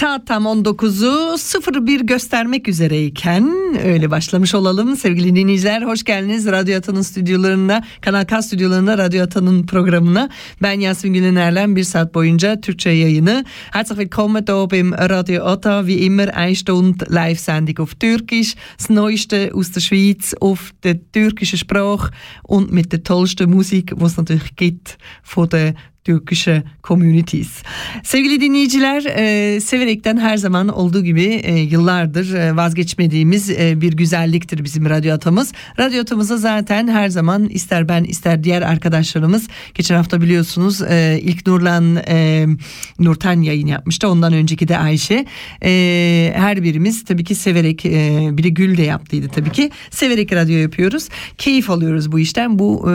saat tam 19'u 01 göstermek üzereyken öyle başlamış olalım. Sevgili dinleyiciler hoş geldiniz Radyo Ata'nın stüdyolarında, Kanal K stüdyolarında Radyo Ata'nın programına. Ben Yasmin Gülener'le bir saat boyunca Türkçe yayını. Herzlich willkommen hier beim Radio Ata. Wie immer eine Stunde Live-Sendung auf Türkisch. Das Neueste aus der Schweiz auf der türkischen Sprache und mit der tollsten Musik, die es natürlich gibt von der Türkische Communities. Sevgili dinleyiciler, e, severekten her zaman olduğu gibi e, yıllardır e, vazgeçmediğimiz e, bir güzelliktir bizim radyo atamız. Radyo atamıza zaten her zaman ister ben ister diğer arkadaşlarımız geçen hafta biliyorsunuz e, ilk Nurlan e, Nurten yayın yapmıştı. Ondan önceki de Ayşe. E, her birimiz tabii ki severek e, bir de Gül de yaptıydı tabii ki. Severek radyo yapıyoruz. Keyif alıyoruz bu işten. Bu e,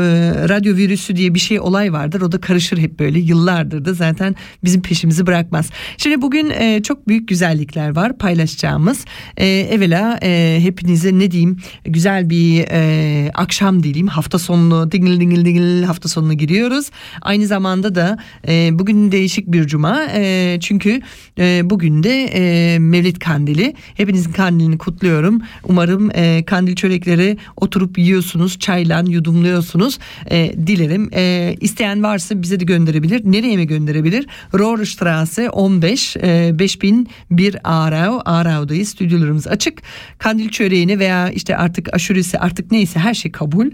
radyo virüsü diye bir şey olay vardır. O da karışır hep böyle yıllardır da zaten bizim peşimizi bırakmaz. Şimdi bugün e, çok büyük güzellikler var paylaşacağımız. E, evvela e, hepinize ne diyeyim güzel bir e, akşam dileyim. Hafta sonunu dingil dingil dingil hafta sonuna giriyoruz. Aynı zamanda da e, bugün değişik bir cuma. E, çünkü e, bugün de e, Mevlid Kandili. Hepinizin kandilini kutluyorum. Umarım e, kandil çörekleri oturup yiyorsunuz, çayla yudumluyorsunuz. E, dilerim. E, isteyen varsa bize de gönderebilir. Nereye mi gönderebilir? Rohrstraße 15 e, 5001 Aarau. Aarau'dayız. Stüdyolarımız açık. Kandil çöreğini veya işte artık aşuresi artık neyse her şey kabul.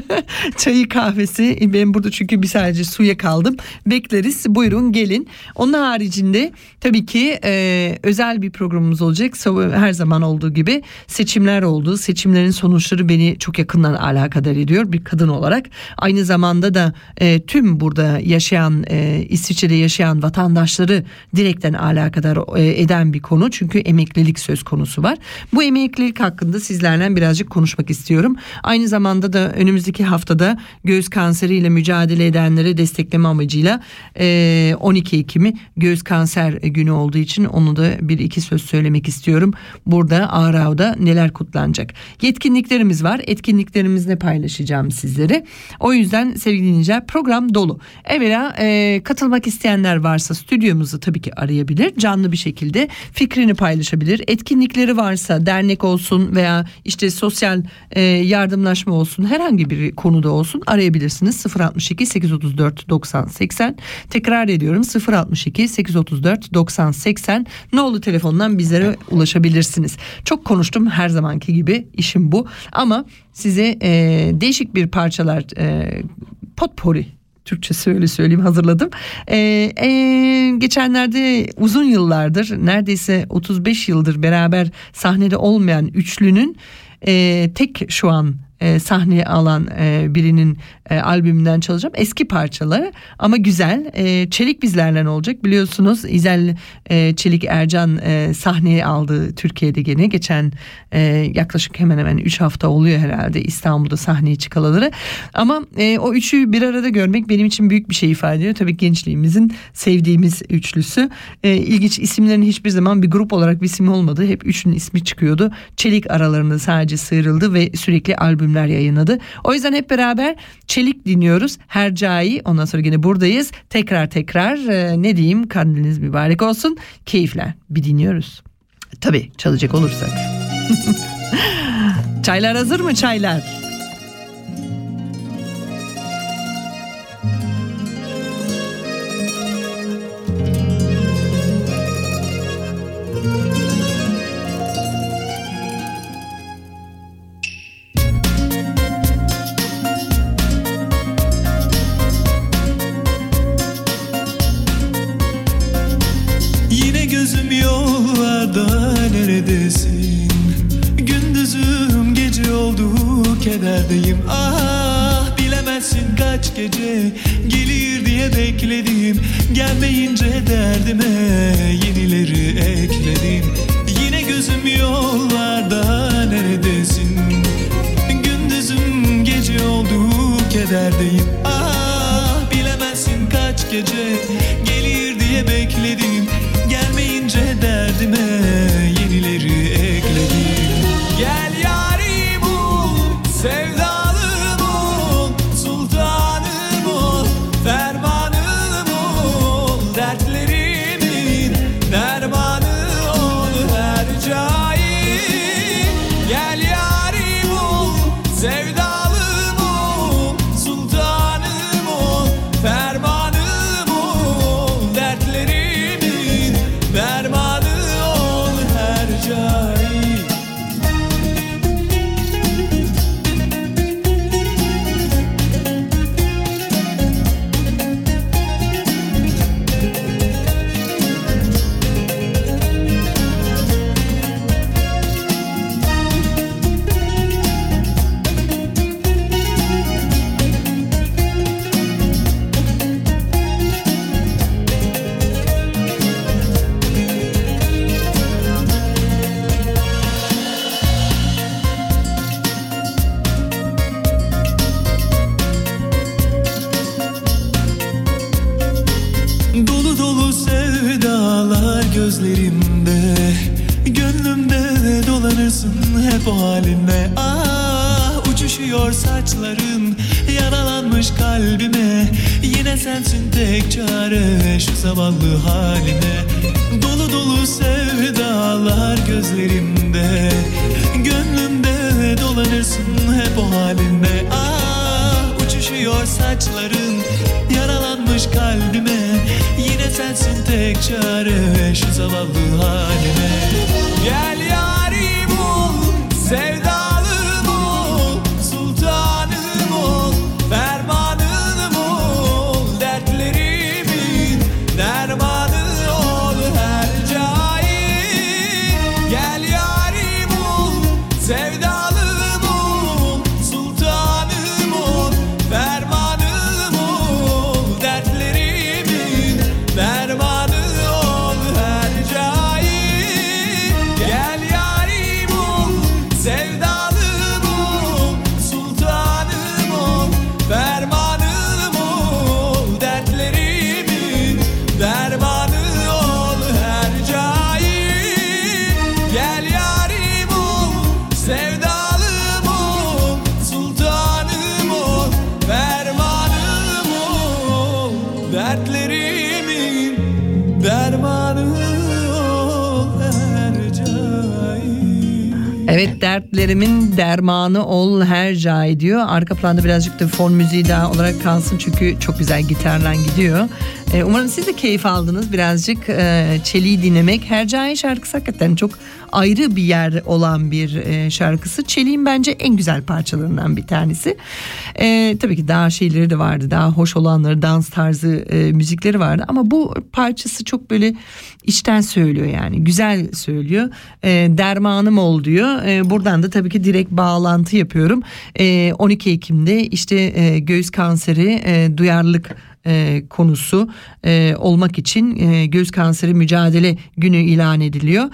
Çayı kahvesi. Ben burada çünkü bir sadece suya kaldım. Bekleriz. Buyurun gelin. Onun haricinde tabii ki e, özel bir programımız olacak. Her zaman olduğu gibi seçimler oldu. Seçimlerin sonuçları beni çok yakından alakadar ediyor bir kadın olarak. Aynı zamanda da e, tüm burada yaşayan e, İsviçre'de yaşayan vatandaşları direkten alakadar e, eden bir konu. Çünkü emeklilik söz konusu var. Bu emeklilik hakkında sizlerle birazcık konuşmak istiyorum. Aynı zamanda da önümüzdeki haftada göğüs kanseriyle mücadele edenlere destekleme amacıyla e, 12 Ekim'i göğüs kanser günü olduğu için onu da bir iki söz söylemek istiyorum. Burada Ağrau'da neler kutlanacak? Yetkinliklerimiz var. Etkinliklerimizle paylaşacağım sizlere. O yüzden sevgili dinleyiciler program dolu. Evvela e, katılmak isteyenler varsa stüdyomuzu tabii ki arayabilir. Canlı bir şekilde fikrini paylaşabilir. Etkinlikleri varsa dernek olsun veya işte sosyal e, yardımlaşma olsun herhangi bir konuda olsun arayabilirsiniz. 062 834 90 80 tekrar ediyorum 062 834 90 80 nolu telefondan bizlere ulaşabilirsiniz. Çok konuştum her zamanki gibi işim bu ama size e, değişik bir parçalar e, potpourri Türkçesi öyle söyleyeyim hazırladım. Ee, e, geçenlerde uzun yıllardır neredeyse 35 yıldır beraber sahnede olmayan üçlünün e, tek şu an e, sahneye alan e, birinin e, albümünden çalacağım. Eski parçaları ama güzel. E, Çelik bizlerle olacak biliyorsunuz. İzel e, Çelik Ercan e, sahneye aldı Türkiye'de gene. Geçen e, yaklaşık hemen hemen 3 hafta oluyor herhalde İstanbul'da sahneye çıkalaları. Ama e, o üçü bir arada görmek benim için büyük bir şey ifade ediyor. Tabii gençliğimizin sevdiğimiz üçlüsü. E, ilginç isimlerin hiçbir zaman bir grup olarak bir isim olmadı. Hep üçünün ismi çıkıyordu. Çelik aralarında sadece sıyrıldı ve sürekli albümler yayınladı. O yüzden hep beraber Çelik dinliyoruz. Hercai ondan sonra yine buradayız. Tekrar tekrar e, ne diyeyim kandiliniz mübarek olsun. Keyifler bir dinliyoruz. Tabii çalacak olursak. çaylar hazır mı çaylar? Gündüzüm yollarda neredesin? Gündüzüm gece oldu kederdeyim. Ah bilemezsin kaç gece Gelir diye bekledim. Gelmeyince derdime yenileri ekledim. Yine gözüm yollarda neredesin? Gündüzüm gece oldu kederdeyim. Ah bilemezsin kaç gece Gelir diye bekledim derdime Yenileri çare Şu zavallı halime dertlerimin dermanı ol her cay diyor. Arka planda birazcık da fon müziği daha olarak kalsın çünkü çok güzel gitarla gidiyor. Ee, umarım siz de keyif aldınız birazcık e, Çeliği dinlemek. Her cay şarkısı hakikaten çok ayrı bir yer olan bir e, şarkısı. Çelik'in bence en güzel parçalarından bir tanesi. E, tabii ki daha şeyleri de vardı. Daha hoş olanları, dans tarzı e, müzikleri vardı. Ama bu parçası çok böyle içten söylüyor yani. Güzel söylüyor. E, dermanım ol diyor. E, buradan da tabii ki direkt bağlantı yapıyorum. E, 12 Ekim'de işte e, göğüs kanseri e, duyarlılık e, konusu e, olmak için e, göğüs kanseri mücadele günü ilan ediliyor.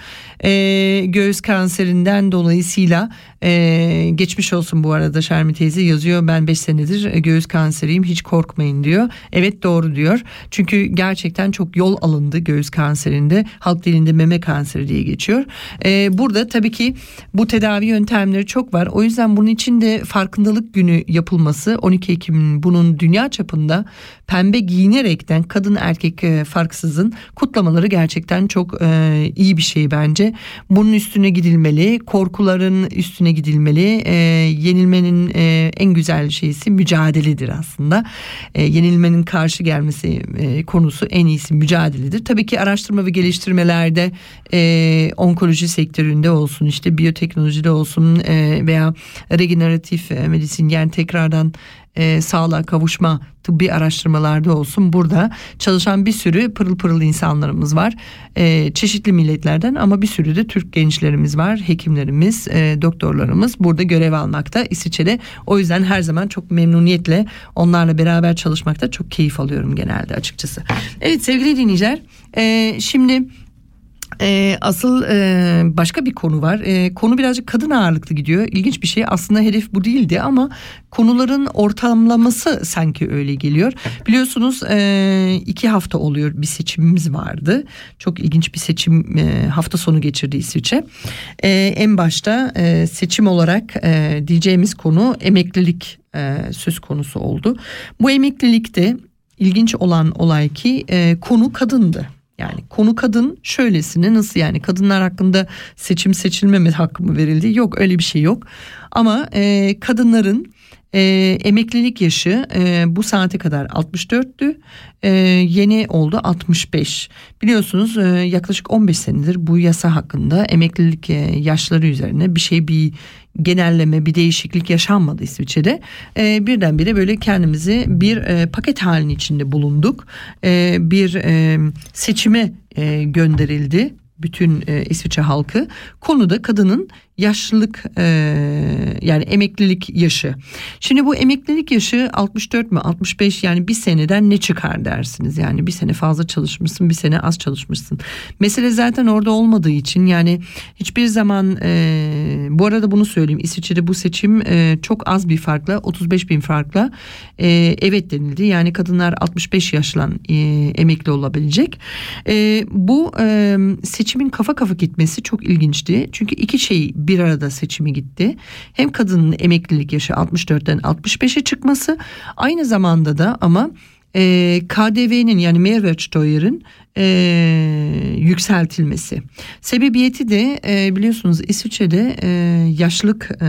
E, göğüs kanserinden dolayısıyla e, geçmiş olsun bu arada Şermi teyze yazıyor. Ben 5 senedir göğüs kanseriyim hiç korkmayın diyor. Evet doğru diyor. Çünkü gerçekten çok yol alındı göğüs kanserinde. Halk dilinde meme kanseri diye geçiyor. E, burada tabii ki bu tedavi yöntemleri çok var. O yüzden bunun için de farkındalık günü yapılması 12 Ekim'in bunun dünya çapında pembe giyinerekten kadın erkek e, farksızın kutlamaları gerçekten çok e, iyi bir şey bence. Bunun üstüne gidilmeli, korkuların üstüne gidilmeli. E, yenilmenin e, en güzel şeysi mücadeledir aslında. E, yenilmenin karşı gelmesi e, konusu en iyisi mücadeledir. Tabii ki araştırma ve geliştirmelerde e, onkoloji sektöründe olsun işte biyoteknolojide olsun e, veya regeneratif e, medisin yani tekrardan e, sağlığa kavuşma tıbbi araştırmalarda olsun burada çalışan bir sürü pırıl pırıl insanlarımız var. E, çeşitli milletlerden ama bir sürü de Türk gençlerimiz var. Hekimlerimiz, e, doktorlarımız burada görev almakta İsviçre'de. O yüzden her zaman çok memnuniyetle onlarla beraber çalışmakta çok keyif alıyorum genelde açıkçası. Evet sevgili dinleyiciler e, şimdi... Ee, asıl e, başka bir konu var. E, konu birazcık kadın ağırlıklı gidiyor. İlginç bir şey. Aslında hedef bu değildi ama konuların ortamlaması sanki öyle geliyor. Biliyorsunuz e, iki hafta oluyor bir seçimimiz vardı. Çok ilginç bir seçim e, hafta sonu geçirdi İsviçre. E, en başta e, seçim olarak e, diyeceğimiz konu emeklilik e, söz konusu oldu. Bu emeklilikte ilginç olan olay ki e, konu kadındı. Yani konu kadın şöylesine nasıl yani kadınlar hakkında seçim seçilmeme hakkı mı verildi? Yok öyle bir şey yok. Ama e, kadınların e, emeklilik yaşı e, bu saate kadar 64'tü. E, yeni oldu 65. Biliyorsunuz e, yaklaşık 15 senedir bu yasa hakkında emeklilik e, yaşları üzerine bir şey bir genelleme bir değişiklik yaşanmadı İsviçre'de. E, birdenbire böyle kendimizi bir e, paket halinin içinde bulunduk. E, bir e, seçime e, gönderildi bütün e, İsviçre halkı konuda kadının yaşlılık e, yani emeklilik yaşı. Şimdi bu emeklilik yaşı 64 mü 65 yani bir seneden ne çıkar dersiniz? Yani bir sene fazla çalışmışsın bir sene az çalışmışsın. Mesele zaten orada olmadığı için yani hiçbir zaman e, bu arada bunu söyleyeyim İsviçre'de bu seçim e, çok az bir farkla 35 bin farkla e, evet denildi. Yani kadınlar 65 yaşla e, emekli olabilecek. E, bu e, seçimin kafa kafa gitmesi çok ilginçti. Çünkü iki şey bir arada seçimi gitti. Hem kadının emeklilik yaşı 64'ten 65'e çıkması aynı zamanda da ama e, KDV'nin yani Mehrwertsteuer'ın e, yükseltilmesi. Sebebiyeti de e, biliyorsunuz İsviçre'de e, yaşlık e,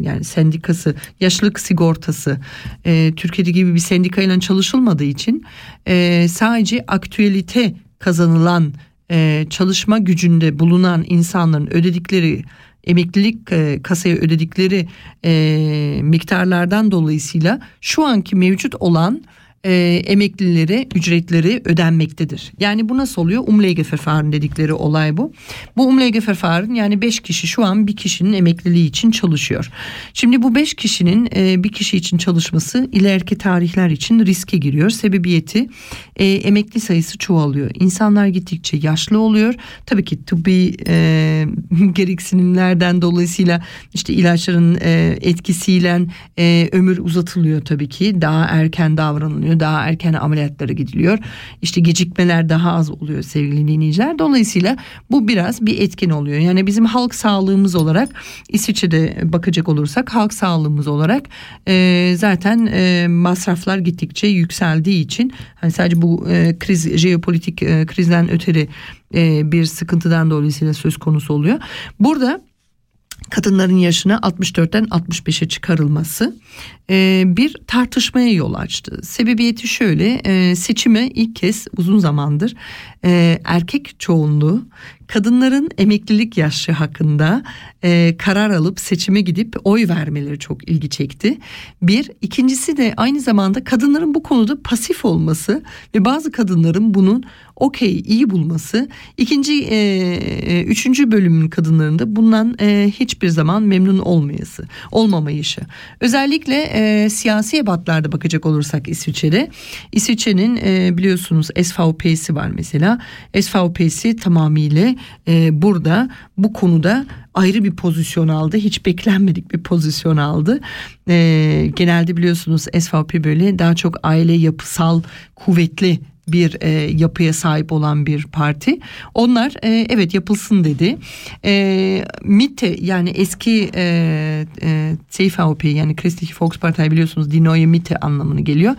yani sendikası, yaşlık sigortası e, Türkiye'de gibi bir sendikayla çalışılmadığı için e, sadece aktüelite kazanılan e, çalışma gücünde bulunan insanların ödedikleri emeklilik e, kasaya ödedikleri e, miktarlardan dolayısıyla şu anki mevcut olan e, emeklilere ücretleri ödenmektedir. Yani bu nasıl oluyor? Umlegeverfahren dedikleri olay bu. Bu Umlegeverfahren yani beş kişi şu an bir kişinin emekliliği için çalışıyor. Şimdi bu beş kişinin e, bir kişi için çalışması ileriki tarihler için riske giriyor. Sebebiyeti e, emekli sayısı çoğalıyor. İnsanlar gittikçe yaşlı oluyor. Tabii ki tıbbi e, gereksinimlerden dolayısıyla işte ilaçların e, etkisiyle e, ömür uzatılıyor tabii ki. Daha erken davranılıyor başlanıyor. Daha erken ameliyatlara gidiliyor. İşte gecikmeler daha az oluyor sevgili dinleyiciler. Dolayısıyla bu biraz bir etkin oluyor. Yani bizim halk sağlığımız olarak İsviçre'de bakacak olursak halk sağlığımız olarak e, zaten e, masraflar gittikçe yükseldiği için hani sadece bu e, kriz jeopolitik e, krizden öteri e, bir sıkıntıdan dolayısıyla söz konusu oluyor. Burada kadınların yaşını 64'ten 65'e çıkarılması e, bir tartışmaya yol açtı. Sebebiyeti şöyle e, seçime ilk kez uzun zamandır e, erkek çoğunluğu kadınların emeklilik yaşı hakkında e, karar alıp seçime gidip oy vermeleri çok ilgi çekti. Bir, ikincisi de aynı zamanda kadınların bu konuda pasif olması ve bazı kadınların bunun okey iyi bulması. İkinci, e, e, üçüncü bölümün kadınlarında bundan e, hiçbir zaman memnun olmayası, olmamayışı. Özellikle e, siyasi ebatlarda bakacak olursak İsviçre'de, İsviçre'nin e, biliyorsunuz SVP'si var mesela. SVP'si tamamıyla e, burada bu konuda ayrı bir pozisyon aldı. Hiç beklenmedik bir pozisyon aldı. E, genelde biliyorsunuz SVP böyle daha çok aile yapısal kuvvetli bir e, yapıya sahip olan bir parti. Onlar e, evet yapılsın dedi. E, MITE yani eski e, e, CVP yani Christliche Volkspartei biliyorsunuz Die Neue Mitte anlamını geliyor.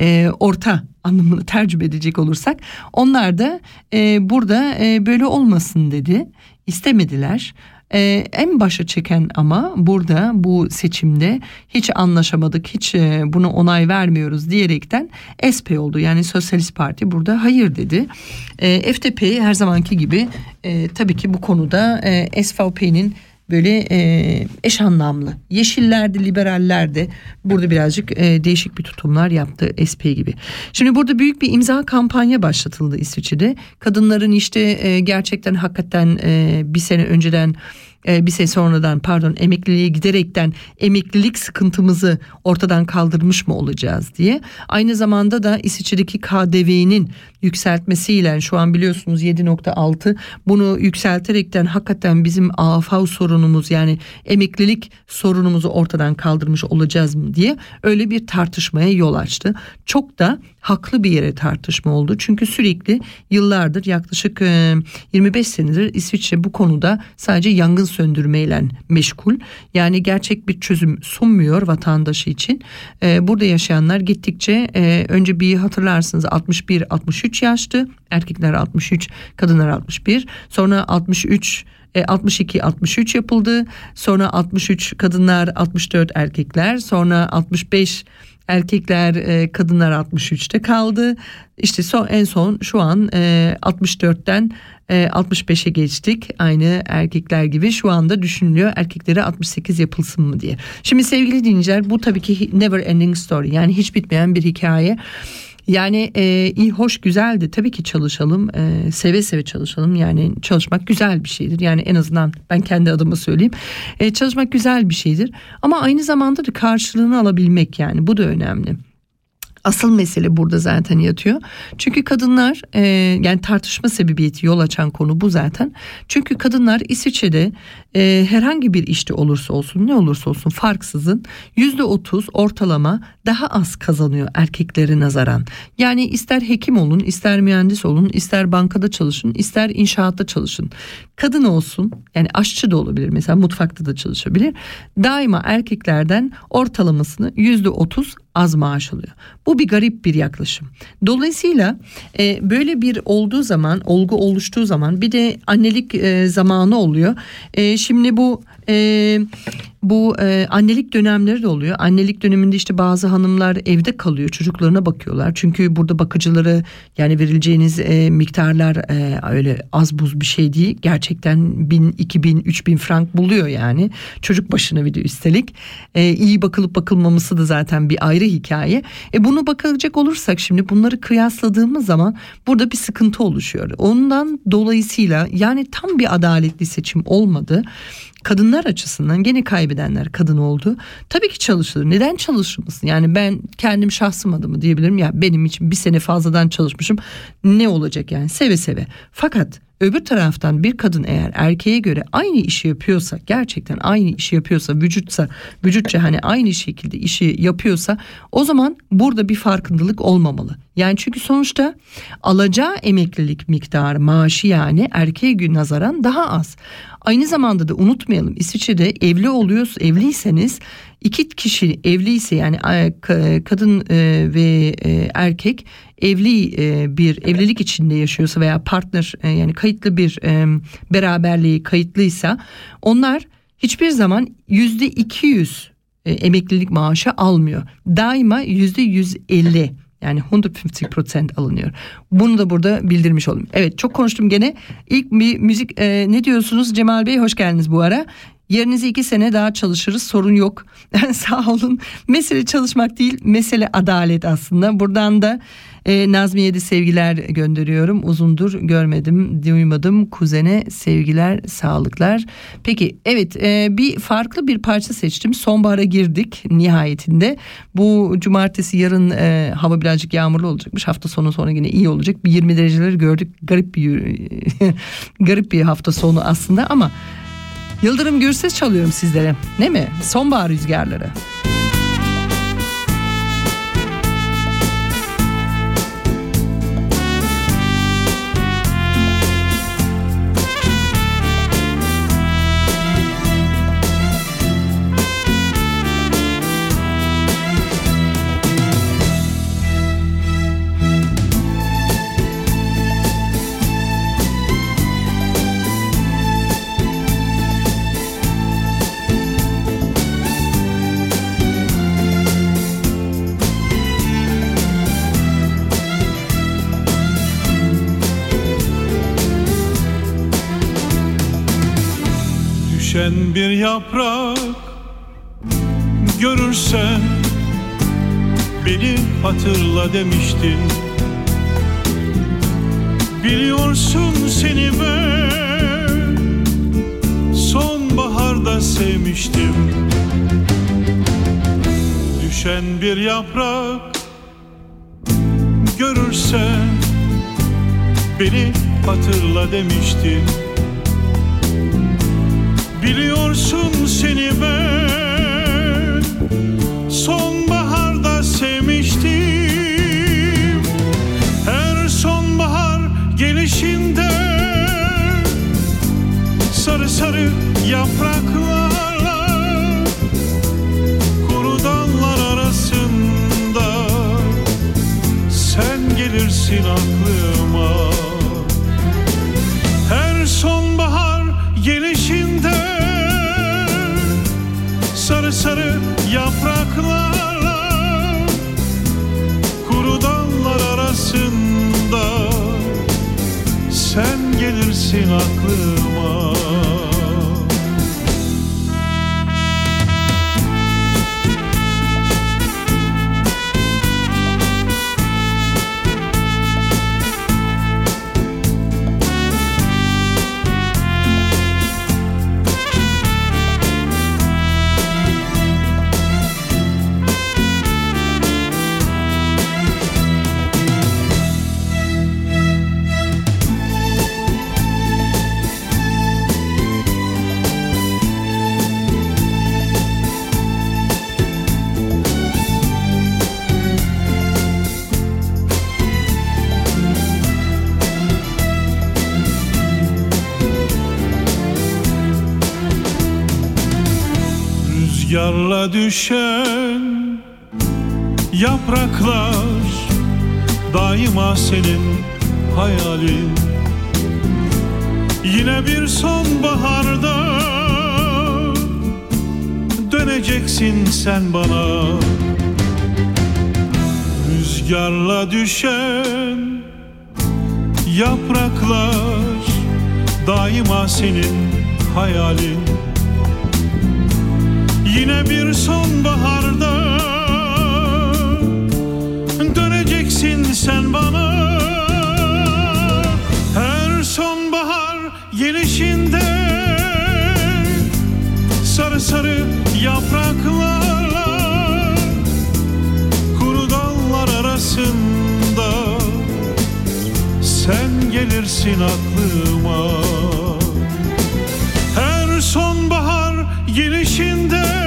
E, orta anlamını tercüme edecek olursak onlar da e, burada e, böyle olmasın dedi. İstemediler. Ee, en başa çeken ama burada bu seçimde hiç anlaşamadık, hiç e, buna onay vermiyoruz diyerekten SP oldu. Yani Sosyalist Parti burada hayır dedi. E, FDP her zamanki gibi e, tabii ki bu konuda e, SVP'nin böyle e, eş anlamlı. Yeşiller de burada birazcık e, değişik bir tutumlar yaptı SP gibi. Şimdi burada büyük bir imza kampanya başlatıldı İsviçre'de. Kadınların işte e, gerçekten hakikaten e, bir sene önceden e, bir sene sonradan pardon emekliliğe giderekten emeklilik sıkıntımızı ortadan kaldırmış mı olacağız diye. Aynı zamanda da İsviçre'deki KDV'nin yükseltmesiyle şu an biliyorsunuz 7.6 bunu yükselterekten hakikaten bizim AFV sorunumuz yani emeklilik sorunumuzu ortadan kaldırmış olacağız mı diye öyle bir tartışmaya yol açtı. Çok da haklı bir yere tartışma oldu. Çünkü sürekli yıllardır yaklaşık 25 senedir İsviçre bu konuda sadece yangın söndürmeyle meşgul. Yani gerçek bir çözüm sunmuyor vatandaşı için. Burada yaşayanlar gittikçe önce bir hatırlarsınız 61-63 yaştı. Erkekler 63, kadınlar 61. Sonra 63 62 63 yapıldı. Sonra 63 kadınlar, 64 erkekler. Sonra 65 erkekler e, kadınlar 63'te kaldı. İşte son en son şu an e, 64'ten e, 65'e geçtik. Aynı erkekler gibi şu anda düşünülüyor erkeklere 68 yapılsın mı diye. Şimdi sevgili dinleyiciler bu tabii ki never ending story yani hiç bitmeyen bir hikaye. Yani e, iyi hoş güzeldi tabii ki çalışalım e, seve seve çalışalım yani çalışmak güzel bir şeydir yani en azından ben kendi adıma söyleyeyim e, çalışmak güzel bir şeydir ama aynı zamanda da karşılığını alabilmek yani bu da önemli. Asıl mesele burada zaten yatıyor. Çünkü kadınlar e, yani tartışma sebebiyeti yol açan konu bu zaten. Çünkü kadınlar İsviçre'de e, herhangi bir işte olursa olsun ne olursa olsun farksızın yüzde otuz ortalama daha az kazanıyor erkeklere nazaran. Yani ister hekim olun, ister mühendis olun, ister bankada çalışın, ister inşaatta çalışın. Kadın olsun yani aşçı da olabilir mesela mutfakta da çalışabilir. Daima erkeklerden ortalamasını yüzde otuz az maaş alıyor. Bu bir garip bir yaklaşım. Dolayısıyla e, böyle bir olduğu zaman, olgu oluştuğu zaman bir de annelik e, zamanı oluyor. E, şimdi bu e, bu e, annelik dönemleri de oluyor. Annelik döneminde işte bazı hanımlar evde kalıyor çocuklarına bakıyorlar. Çünkü burada bakıcıları yani verileceğiniz e, miktarlar e, öyle az buz bir şey değil. Gerçekten bin, iki bin, üç bin frank buluyor yani. Çocuk başına bir de üstelik. E, iyi bakılıp bakılmaması da zaten bir ayrı hikaye. E, bunu bakacak olursak şimdi bunları kıyasladığımız zaman burada bir sıkıntı oluşuyor. Ondan dolayısıyla yani tam bir adaletli seçim olmadı kadınlar açısından gene kaybedenler kadın oldu. Tabii ki çalışılır. Neden çalışılmasın? Yani ben kendim şahsım adımı diyebilirim. Ya benim için bir sene fazladan çalışmışım. Ne olacak yani? Seve seve. Fakat Öbür taraftan bir kadın eğer erkeğe göre aynı işi yapıyorsa gerçekten aynı işi yapıyorsa vücutsa vücutça hani aynı şekilde işi yapıyorsa o zaman burada bir farkındalık olmamalı. Yani çünkü sonuçta alacağı emeklilik miktarı maaşı yani erkeğe nazaran daha az. Aynı zamanda da unutmayalım İsviçre'de evli oluyoruz evliyseniz iki kişi evliyse yani kadın e, ve e, erkek evli e, bir evlilik içinde yaşıyorsa veya partner yani kayıtlı bir beraberliği kayıtlıysa onlar hiçbir zaman yüzde iki yüz emeklilik maaşı almıyor. Daima yüzde yüz elli yani 150% alınıyor. Bunu da burada bildirmiş olayım. Evet çok konuştum gene. İlk bir müzik e, ne diyorsunuz Cemal Bey hoş geldiniz bu ara. Yerinize iki sene daha çalışırız sorun yok. Sağ olun. Mesele çalışmak değil mesele adalet aslında. Buradan da e, Nazmiye'ye de sevgiler gönderiyorum. Uzundur görmedim, duymadım. Kuzene sevgiler, sağlıklar. Peki evet e, bir farklı bir parça seçtim. Sonbahara girdik nihayetinde. Bu cumartesi yarın e, hava birazcık yağmurlu olacakmış. Hafta sonu sonra yine iyi olacak. Bir 20 dereceleri gördük. Garip bir garip bir hafta sonu aslında ama Yıldırım Gürses çalıyorum sizlere. Ne mi? Sonbahar rüzgarları. Düşen bir yaprak görürsen beni hatırla demiştin. Biliyorsun seni ben sonbaharda sevmiştim. Düşen bir yaprak görürsen beni hatırla demiştin Biliyorsun seni ben. Sonbaharda sevmiştim. Her sonbahar gelişinde sarı sarı yapraklarla kuru dallar arasında sen gelirsin aklıma sarı sarı yapraklarla kuru dallar arasında sen gelirsin aklıma Rüzgarla düşen yapraklar daima senin hayalin. Yine bir sonbaharda döneceksin sen bana. Rüzgarla düşen yapraklar daima senin hayalin Yine bir sonbaharda döneceksin sen bana. Her sonbahar gelişinde sarı sarı yapraklarla kuru dallar arasında sen gelirsin aklıma. Her sonbahar gelişinde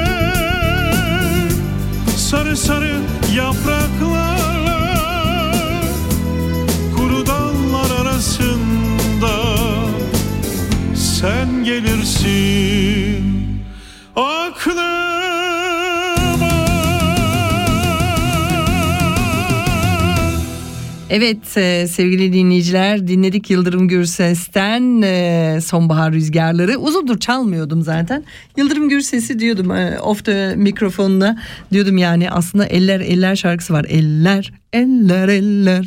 sarı yapraklarla kuru dallar arasında sen gelirsin Evet e, sevgili dinleyiciler dinledik Yıldırım Gürses'ten e, Sonbahar Rüzgarları. Uzundur çalmıyordum zaten. Yıldırım Gürses'i diyordum e, off the mikrofonla diyordum yani aslında Eller Eller şarkısı var. Eller eller eller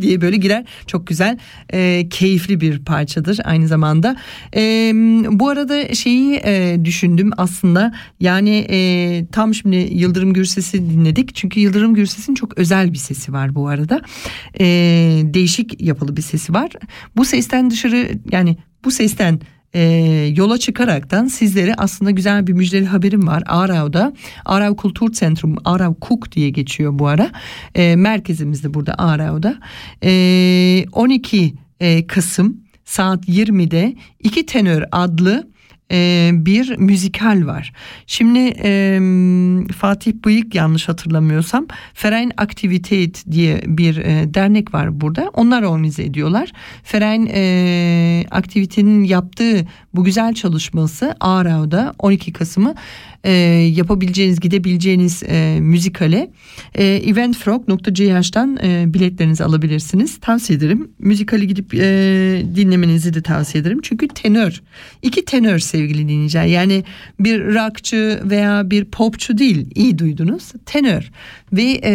diye böyle girer. Çok güzel e, keyifli bir parçadır aynı zamanda. E, bu arada şeyi e, düşündüm aslında yani e, tam şimdi Yıldırım Gürses'i dinledik. Çünkü Yıldırım Gürses'in çok özel bir sesi var bu arada. E, değişik yapılı bir sesi var. Bu sesten dışarı yani bu sesten e, yola çıkaraktan sizlere aslında güzel bir müjdeli haberim var. Arav'da Arav Kultur Centrum Arav Kuk diye geçiyor bu ara. E, merkezimizde burada Arav'da. E, 12 e, Kasım saat 20'de iki tenör adlı e, bir müzikal var. Şimdi e, Fatih Bıyık yanlış hatırlamıyorsam Ferein Aktiviteit diye bir e, dernek var burada. Onlar organize ediyorlar. Ferein e, Aktivite'nin yaptığı bu güzel çalışması Aarau'da 12 Kasım'ı e, yapabileceğiniz gidebileceğiniz e, müzikale e, eventfrog.ch'tan e, biletlerinizi alabilirsiniz. Tavsiye ederim. Müzikali gidip e, dinlemenizi de tavsiye ederim. Çünkü tenör. iki tenör sevgili dinleyiciler. Yani bir rockçı veya bir popçu değil. İyi duydunuz. Tenör. Ve e,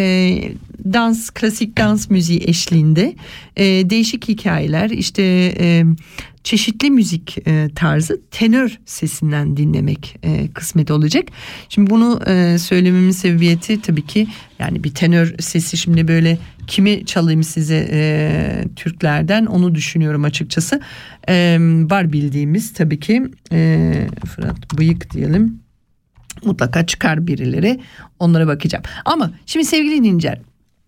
dans klasik dans müziği eşliğinde e, değişik hikayeler işte e, çeşitli müzik e, tarzı tenör sesinden dinlemek e, kısmet olacak. Şimdi bunu e, söylememin sebebiyeti tabii ki yani bir tenör sesi şimdi böyle kimi çalayım size e, Türklerden onu düşünüyorum açıkçası. E, var bildiğimiz tabii ki e, Fırat Bıyık diyelim mutlaka çıkar birileri onlara bakacağım. Ama şimdi sevgili dinleyiciler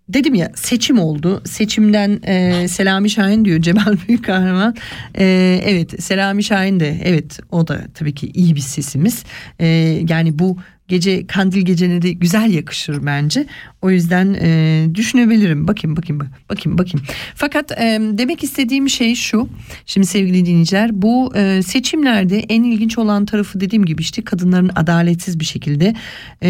dedim ya seçim oldu. Seçimden e, Selami Şahin diyor Cemal Büyükkahraman. E, evet Selami Şahin de evet o da tabii ki iyi bir sesimiz. E, yani bu gece kandil geceleri güzel yakışır bence. O yüzden e, düşünebilirim. Bakayım bakayım bakayım bakayım. Fakat e, demek istediğim şey şu. Şimdi sevgili dinleyiciler bu e, seçimlerde en ilginç olan tarafı dediğim gibi işte kadınların adaletsiz bir şekilde e,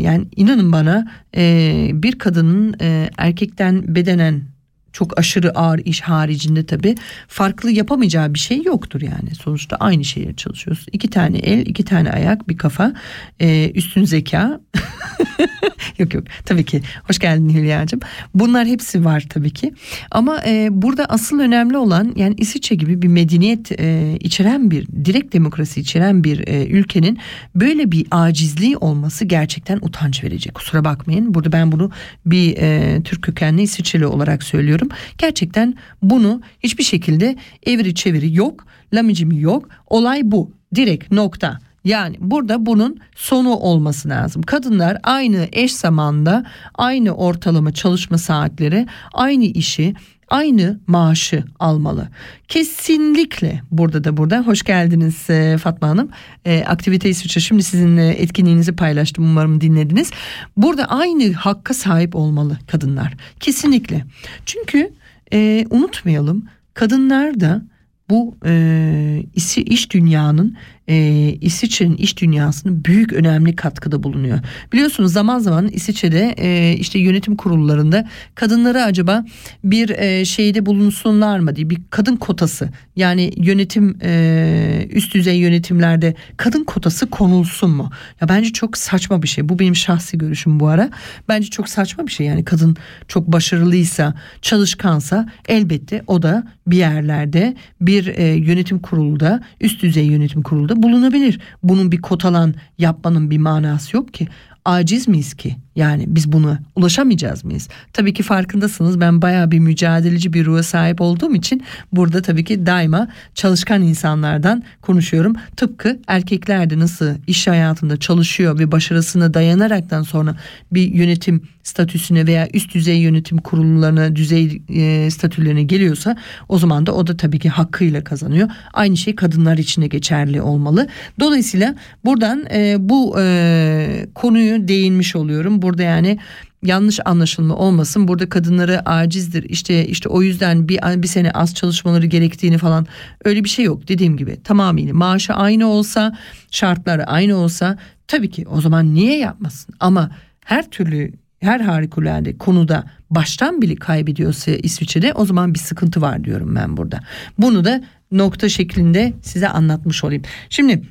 yani inanın bana e, bir kadının e, erkekten bedenen çok aşırı ağır iş haricinde tabi farklı yapamayacağı bir şey yoktur yani. Sonuçta aynı şeye çalışıyoruz. İki tane el, iki tane ayak, bir kafa, e, üstün zeka. yok yok tabii ki. Hoş geldin Hülya'cığım. Bunlar hepsi var tabii ki. Ama e, burada asıl önemli olan yani İsviçre gibi bir medeniyet e, içeren bir, direkt demokrasi içeren bir e, ülkenin böyle bir acizliği olması gerçekten utanç verecek. Kusura bakmayın. Burada ben bunu bir e, Türk kökenli İsviçreli olarak söylüyorum. Gerçekten bunu hiçbir şekilde evri çeviri yok. Lamicimi yok. Olay bu. Direkt nokta. Yani burada bunun sonu olması lazım. Kadınlar aynı eş zamanda aynı ortalama çalışma saatleri, aynı işi, aynı maaşı almalı. Kesinlikle burada da burada hoş geldiniz e, Fatma Hanım. E, aktivite İsviçre şimdi sizinle etkinliğinizi paylaştım umarım dinlediniz. Burada aynı hakka sahip olmalı kadınlar. Kesinlikle. Çünkü e, unutmayalım kadınlar da bu e, iş dünyanın e, İsviçre'nin iş dünyasının büyük önemli katkıda bulunuyor. Biliyorsunuz zaman zaman İsviçre'de e, işte yönetim kurullarında kadınlara acaba bir e, şeyde bulunsunlar mı diye bir kadın kotası yani yönetim e, üst düzey yönetimlerde kadın kotası konulsun mu? Ya bence çok saçma bir şey. Bu benim şahsi görüşüm bu ara. Bence çok saçma bir şey. Yani kadın çok başarılıysa, çalışkansa elbette o da bir yerlerde bir e, yönetim kurulda, üst düzey yönetim kurulda bulunabilir. Bunun bir kotalan yapmanın bir manası yok ki. Aciz miyiz ki? Yani biz bunu ulaşamayacağız mıyız? Tabii ki farkındasınız ben baya bir mücadeleci bir ruha sahip olduğum için burada tabii ki daima çalışkan insanlardan konuşuyorum. Tıpkı erkekler de nasıl iş hayatında çalışıyor ve başarısına dayanaraktan sonra bir yönetim statüsüne veya üst düzey yönetim kurullarına düzey e, statülerine geliyorsa o zaman da o da tabii ki hakkıyla kazanıyor. Aynı şey kadınlar için de geçerli olmalı. Dolayısıyla buradan e, bu e, konuyu değinmiş oluyorum. Burada yani yanlış anlaşılma olmasın. Burada kadınları acizdir. İşte işte o yüzden bir bir sene az çalışmaları gerektiğini falan öyle bir şey yok. Dediğim gibi tamamıyla maaşı aynı olsa, şartları aynı olsa tabii ki o zaman niye yapmasın? Ama her türlü her harikulade konuda baştan bile kaybediyorsa İsviçre'de o zaman bir sıkıntı var diyorum ben burada. Bunu da nokta şeklinde size anlatmış olayım. Şimdi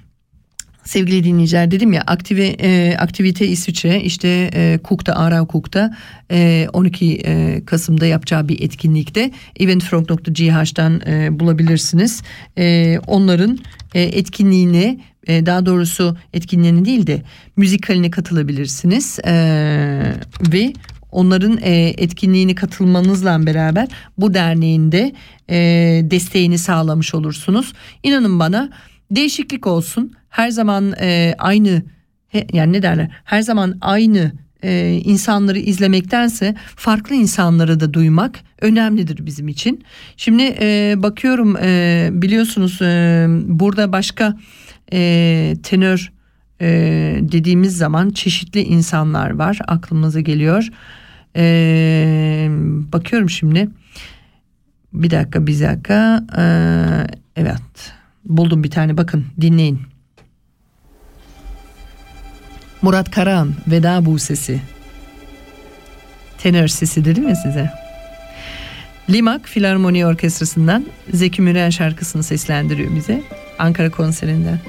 sevgili dinleyiciler dedim ya aktive e, aktivite İsviçre işte e, Kuk'ta Ara Kuk'ta e, 12 e, Kasım'da yapacağı bir etkinlikte eventfrog.gh'dan e, bulabilirsiniz. E, onların e, etkinliğine e, daha doğrusu etkinliğine değil de müzikaline katılabilirsiniz e, ve onların e, etkinliğini katılmanızla beraber bu derneğinde e, desteğini sağlamış olursunuz. İnanın bana değişiklik olsun her zaman e, aynı he, yani ne derler her zaman aynı e, insanları izlemektense farklı insanları da duymak önemlidir bizim için. Şimdi e, bakıyorum e, biliyorsunuz e, burada başka e, tenör e, dediğimiz zaman çeşitli insanlar var aklımıza geliyor. E, bakıyorum şimdi bir dakika bir dakika e, evet buldum bir tane bakın dinleyin. Murat Karahan Veda Bu Sesi. Tenör sesi dedim ya size. Limak Filarmoni Orkestrası'ndan Zeki Müren şarkısını seslendiriyor bize Ankara konserinden.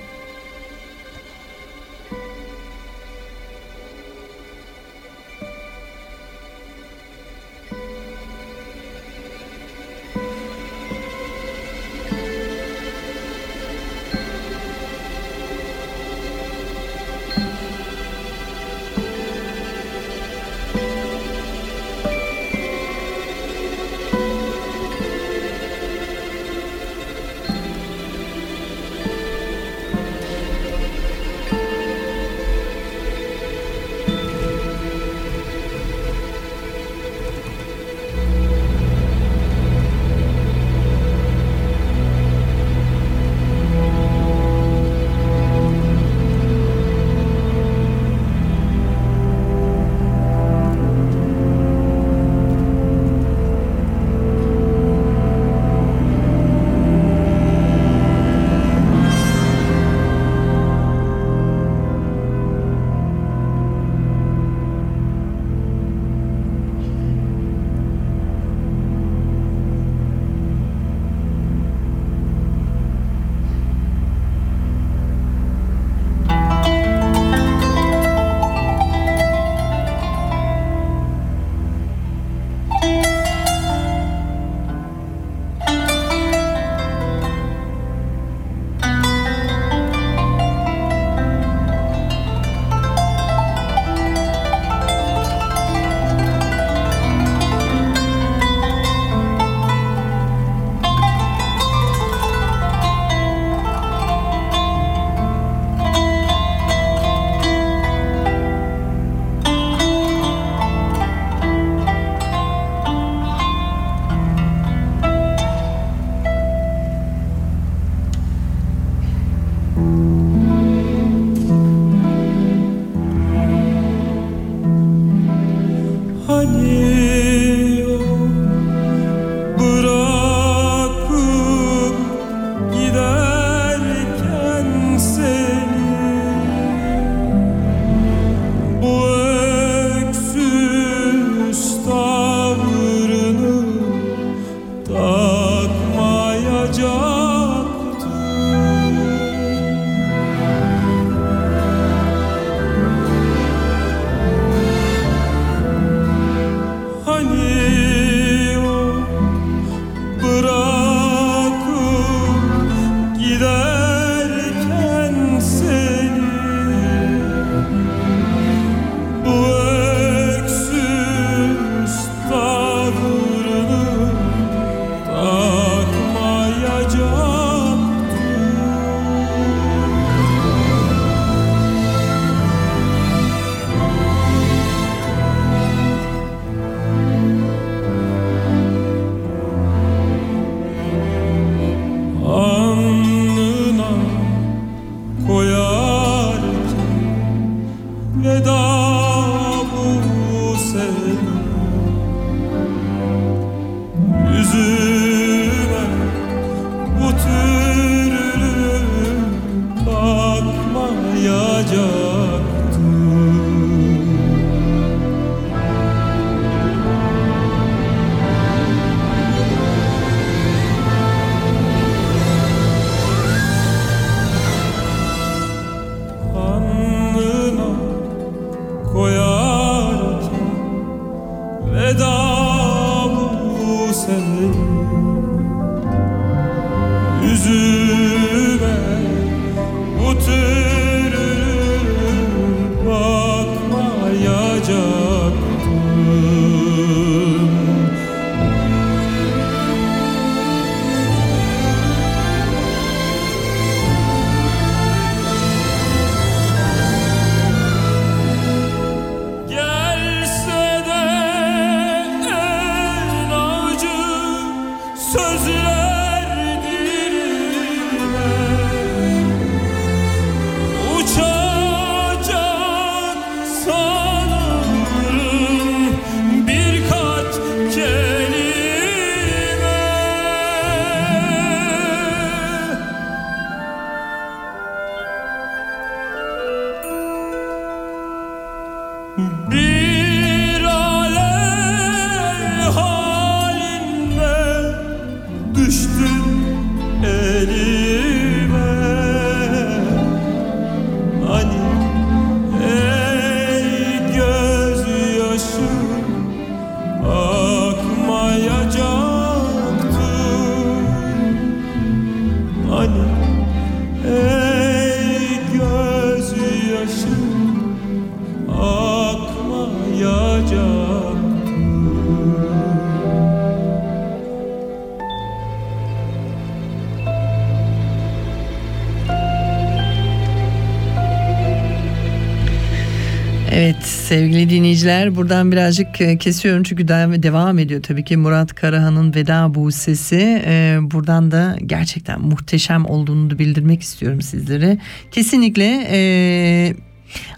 Sevgili dinleyiciler buradan birazcık e, kesiyorum çünkü devam ediyor tabii ki Murat Karahan'ın Veda Bu Sesi. E, buradan da gerçekten muhteşem olduğunu da bildirmek istiyorum sizlere. Kesinlikle e,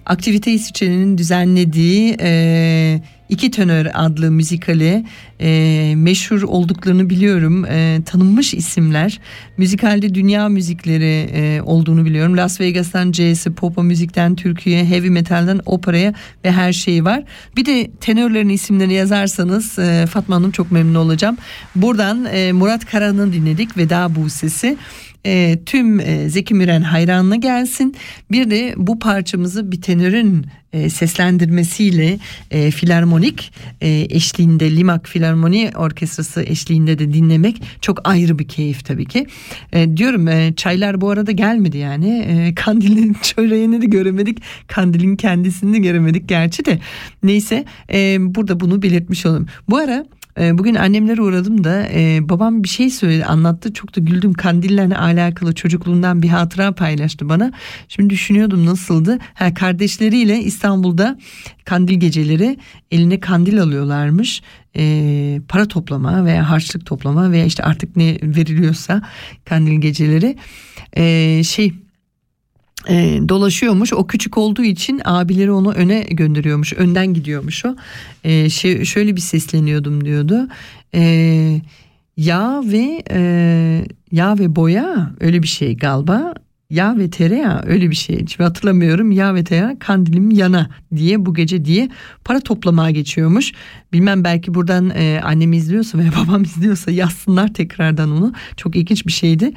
Aktivite İsviçre'nin düzenlediği e, İki Tenör adlı müzikali e, meşhur olduklarını biliyorum. E, tanınmış isimler. Müzikalde dünya müzikleri e, olduğunu biliyorum. Las Vegas'tan jazz'e, pop'a, müzikten Türkiye, heavy metal'den operaya ve her şeyi var. Bir de tenörlerin isimlerini yazarsanız e, Fatma Hanım çok memnun olacağım. Buradan e, Murat Karan'ı dinledik. Veda Bu Sesi e, tüm e, Zeki Müren hayranına gelsin. Bir de bu parçamızı bir tenörün e, seslendirmesiyle e, filarmonik e, eşliğinde Limak Filarmoni Orkestrası eşliğinde de dinlemek çok ayrı bir keyif tabii ki. E, diyorum e, çaylar bu arada gelmedi yani. E, kandilin çöreğini de göremedik. Kandilin kendisini de göremedik gerçi de. Neyse e, burada bunu belirtmiş olalım. Bu ara ee, bugün annemlere uğradım da e, babam bir şey söyledi anlattı çok da güldüm kandillerle alakalı çocukluğundan bir hatıra paylaştı bana. Şimdi düşünüyordum nasıldı. Ha, kardeşleriyle İstanbul'da kandil geceleri eline kandil alıyorlarmış. E, para toplama veya harçlık toplama veya işte artık ne veriliyorsa kandil geceleri e, şey e, dolaşıyormuş. O küçük olduğu için abileri onu öne gönderiyormuş. Önden gidiyormuş o. E, şey, şöyle bir sesleniyordum diyordu. E, yağ ve e, yağ ve boya öyle bir şey galiba. Yağ ve tereyağı öyle bir şey. Şimdi hatırlamıyorum. Yağ ve tereyağı kandilim yana diye bu gece diye para toplamaya geçiyormuş. Bilmem belki buradan e, annem izliyorsa veya babam izliyorsa yazsınlar tekrardan onu. Çok ilginç bir şeydi.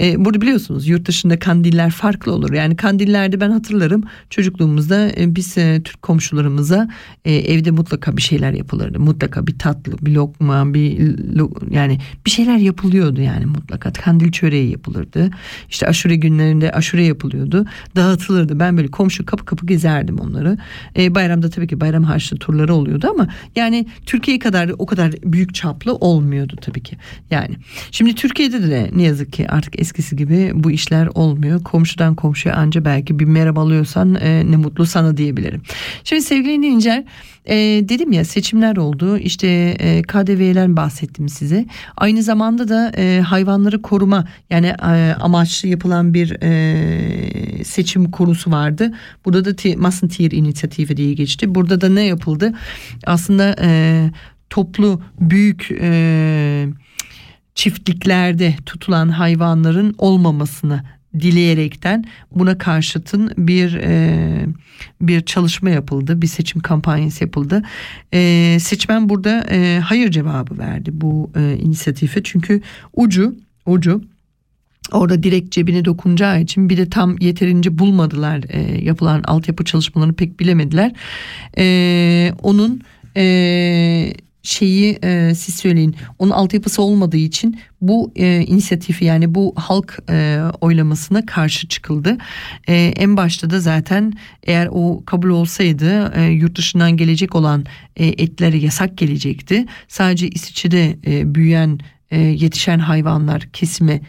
E, burada biliyorsunuz yurt dışında kandiller farklı olur. Yani kandillerde ben hatırlarım çocukluğumuzda e, biz e, Türk komşularımıza e, evde mutlaka bir şeyler yapılırdı. Mutlaka bir tatlı, bir lokma, bir yani bir şeyler yapılıyordu yani mutlaka. Kandil çöreği yapılırdı. İşte aşure günlerinde aşure yapılıyordu. Dağıtılırdı. Ben böyle komşu kapı kapı gezerdim onları. E, bayramda tabii ki bayram harçlı turları oluyordu ama yani Türkiye kadar o kadar büyük çaplı olmuyordu tabii ki. Yani şimdi Türkiye'de de ne yazık ki artık eskisi gibi bu işler olmuyor. Komşudan komşuya anca belki bir merhaba alıyorsan e, ne mutlu sana diyebilirim. Şimdi sevgili dinleyiciler e, dedim ya seçimler oldu işte e, KDV'den bahsettim size. Aynı zamanda da e, hayvanları koruma yani e, amaçlı yapılan bir e, seçim konusu vardı. Burada da T- Massentier inisiyatifi diye geçti. Burada da ne yapıldı? Aslında e, toplu büyük e, çiftliklerde tutulan hayvanların olmamasını dileyerekten buna karşıtın bir e, bir çalışma yapıldı, bir seçim kampanyası yapıldı. E, seçmen burada e, hayır cevabı verdi bu e, inisiyatife çünkü ucu ucu orada direkt cebine dokunacağı için bir de tam yeterince bulmadılar e, yapılan altyapı çalışmalarını pek bilemediler. E, onun e, şeyi e, siz söyleyin onun altyapısı olmadığı için bu e, inisiyatifi yani bu halk e, oylamasına karşı çıkıldı. E, en başta da zaten eğer o kabul olsaydı e, yurt dışından gelecek olan e, etlere yasak gelecekti. Sadece İsviçre'de e, büyüyen e, yetişen hayvanlar kesime e,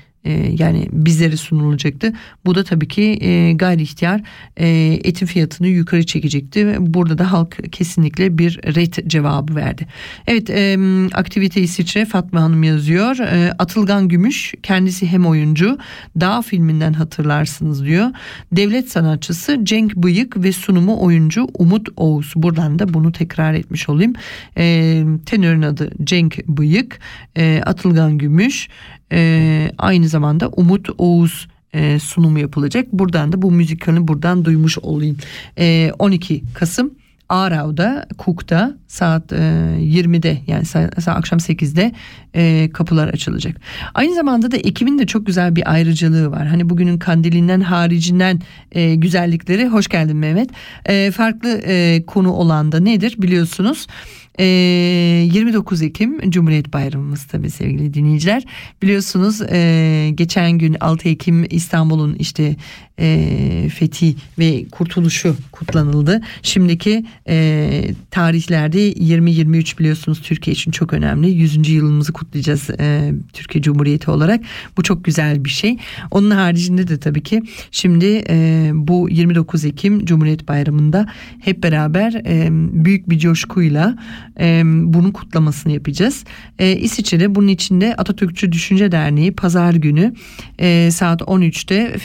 yani bizlere sunulacaktı. Bu da tabii ki e, gayri ihtiyar e, etin fiyatını yukarı çekecekti. Burada da halk kesinlikle bir ret cevabı verdi. Evet e, aktivite İsviçre Fatma Hanım yazıyor. E, Atılgan Gümüş kendisi hem oyuncu Dağ filminden hatırlarsınız diyor. Devlet sanatçısı Cenk Bıyık ve sunumu oyuncu Umut Oğuz. Buradan da bunu tekrar etmiş olayım. E, tenörün adı Cenk Bıyık, e, Atılgan Gümüş, e, aynı zamanda Umut Oğuz e, sunumu yapılacak. Buradan da bu müzikalini buradan duymuş olayım. E, 12 Kasım Aarau'da, Cook'ta saat e, 20'de yani saat, akşam 8'de e, kapılar açılacak. Aynı zamanda da Ekim'in de çok güzel bir ayrıcalığı var. Hani bugünün kandilinden haricinden e, güzellikleri hoş geldin Mehmet. E, farklı e, konu olan da nedir biliyorsunuz? E, 29 Ekim Cumhuriyet Bayramımız tabii sevgili dinleyiciler. Biliyorsunuz e, geçen gün 6 Ekim İstanbul'un işte e, fethi ve kurtuluşu kutlanıldı. Şimdiki e, tarihlerde 20-23 biliyorsunuz Türkiye için çok önemli. 100. yılımızı kutlayacağız e, Türkiye Cumhuriyeti olarak. Bu çok güzel bir şey. Onun haricinde de tabii ki şimdi e, bu 29 Ekim Cumhuriyet Bayramı'nda hep beraber e, büyük bir coşkuyla e, bunun kutlamasını yapacağız. E, İsviçre'de bunun içinde Atatürkçü Düşünce Derneği pazar günü e, saat 13'te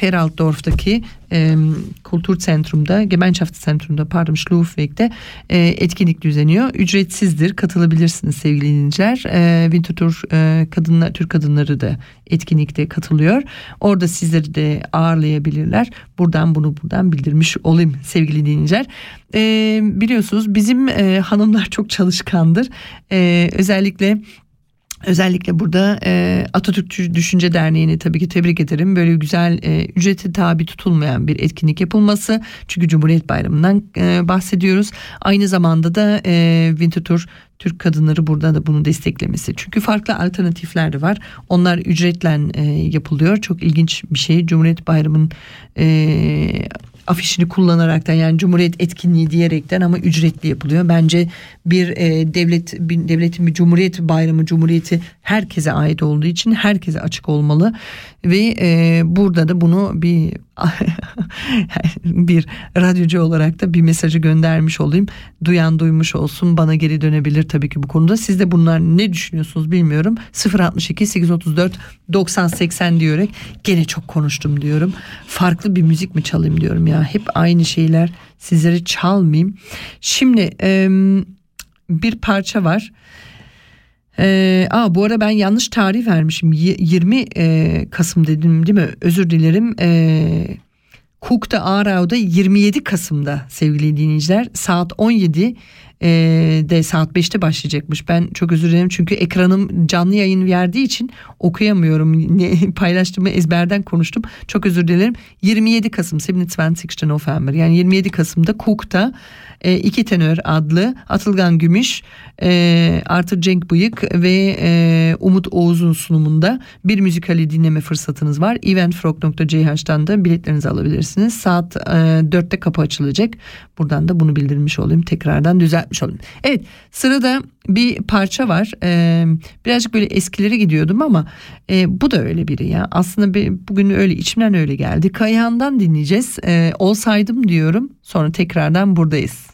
Feraltdorf'taki e, Kulturzentrum'da, Gemeinschaftszentrum'da pardon Schlufweg'de e, etkinlik düzenliyor. Ücretsizdir. Katılabilirsiniz sevgili dinleyiciler. E, Winterthur e, kadınlar, Türk kadınları da etkinlikte katılıyor. Orada sizleri de ağırlayabilirler. Buradan bunu buradan bildirmiş olayım sevgili dinleyiciler. E, biliyorsunuz bizim e, hanımlar çok çalışkandır. E, özellikle Özellikle burada e, Atatürkçü Düşünce Derneği'ni tabii ki tebrik ederim. Böyle güzel e, ücreti tabi tutulmayan bir etkinlik yapılması. Çünkü Cumhuriyet Bayramı'ndan e, bahsediyoruz. Aynı zamanda da e, Winterthur Türk kadınları burada da bunu desteklemesi. Çünkü farklı alternatifler de var. Onlar ücretle e, yapılıyor. Çok ilginç bir şey. Cumhuriyet Bayramı'nın e, afişini kullanaraktan yani Cumhuriyet etkinliği diyerekten ama ücretli yapılıyor. Bence bir e, devlet bir devletin bir Cumhuriyet bayramı Cumhuriyeti herkese ait olduğu için herkese açık olmalı ve e, burada da bunu bir bir radyocu olarak da bir mesajı göndermiş olayım. Duyan duymuş olsun bana geri dönebilir tabii ki bu konuda. Siz de bunlar ne düşünüyorsunuz bilmiyorum. 062 834 90 80 diyerek gene çok konuştum diyorum. Farklı bir müzik mi çalayım diyorum ya. Hep aynı şeyler sizleri çalmayayım. Şimdi bir parça var. Ee, aa, bu arada ben yanlış tarih vermişim. Y- 20 e, Kasım dedim değil mi? Özür dilerim. Ee, Cook'ta Aarau'da 27 Kasım'da sevgili dinleyiciler saat 17 e, de saat 5'te başlayacakmış. Ben çok özür dilerim çünkü ekranım canlı yayın verdiği için okuyamıyorum. Ne, paylaştığımı ezberden konuştum. Çok özür dilerim. 27 Kasım 27. November yani 27 Kasım'da Cook'ta e, iki tenör adlı Atılgan Gümüş, e, Arthur Cenk Bıyık ve e, Umut Oğuz'un sunumunda bir müzikali dinleme fırsatınız var. eventfrog.ch'dan da biletlerinizi alabilirsiniz. Saat e, 4'te kapı açılacak. Buradan da bunu bildirmiş olayım. Tekrardan düzeltmiş olayım. Evet sırada bir parça var. Ee, birazcık böyle eskileri gidiyordum ama e, bu da öyle biri ya. Aslında bir, bugün öyle içimden öyle geldi. Kayahan'dan dinleyeceğiz. Ee, olsaydım diyorum. Sonra tekrardan buradayız.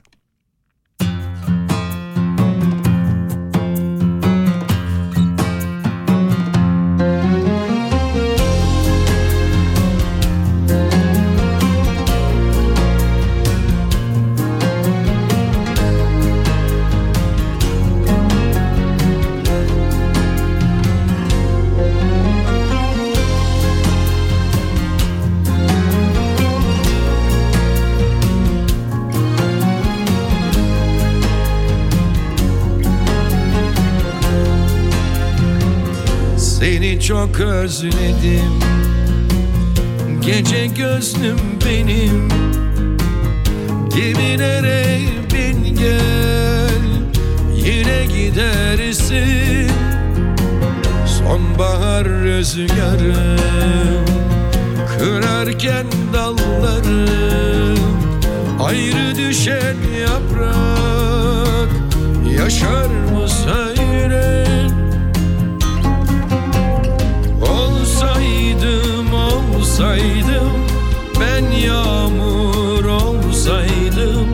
Çok özledim. Gece gözlüm benim. Gemilere bin gel Yine gidersin. Sonbahar rüzgarı Kırarken dalları Ayrı düşen yaprak Yaşar mı söyle olsaydım Ben yağmur olsaydım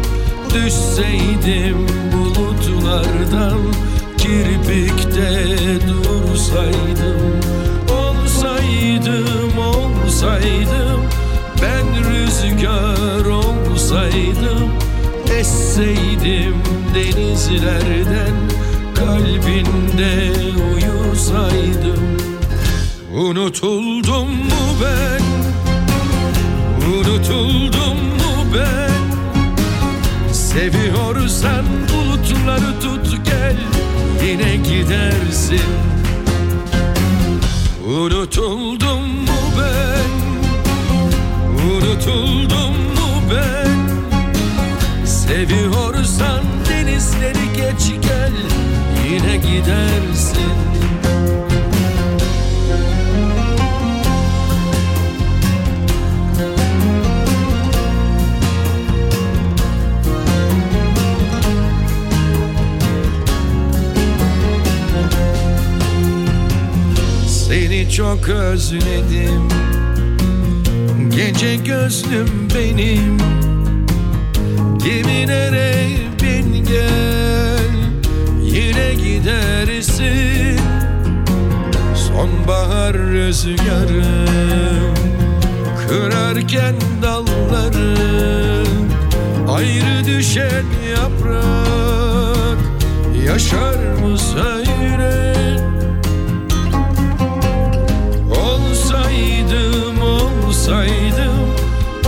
Düşseydim bulutlardan Kirpikte dursaydım. Olsaydım olsaydım Ben rüzgar olsaydım Esseydim denizlerden Kalbinde uyusaydım. Unutuldum gidersin. Unutuldum mu ben? Unutuldum mu ben? Seviyorsan denizleri geç gel Yine gidersin çok özledim. Gece gözlüm benim. Gemilere bin gel Yine gidersin. Sonbahar rüzgarı Kırarken dalları Ayrı düşen yaprak Yaşar mı söyle olsaydım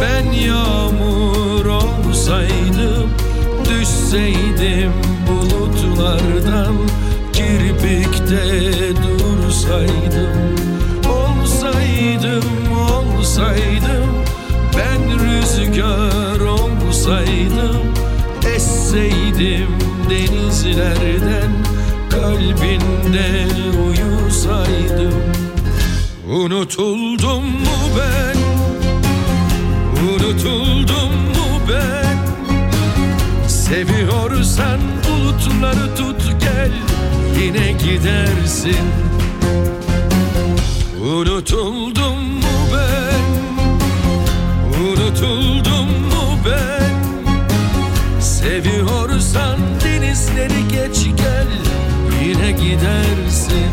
Ben yağmur olsaydım Düşseydim bulutlardan Kirpikte dursaydım. Olsaydım olsaydım Ben rüzgar olsaydım Esseydim denizlerden Kalbinde uyusaydım. Unutuldum mu ben Unutuldum mu ben. Seviyorsan bulutları tut gel Yine gidersin. Unutuldum mu ben. Unutuldum mu ben. Seviyorsan denizleri geç gel Yine gidersin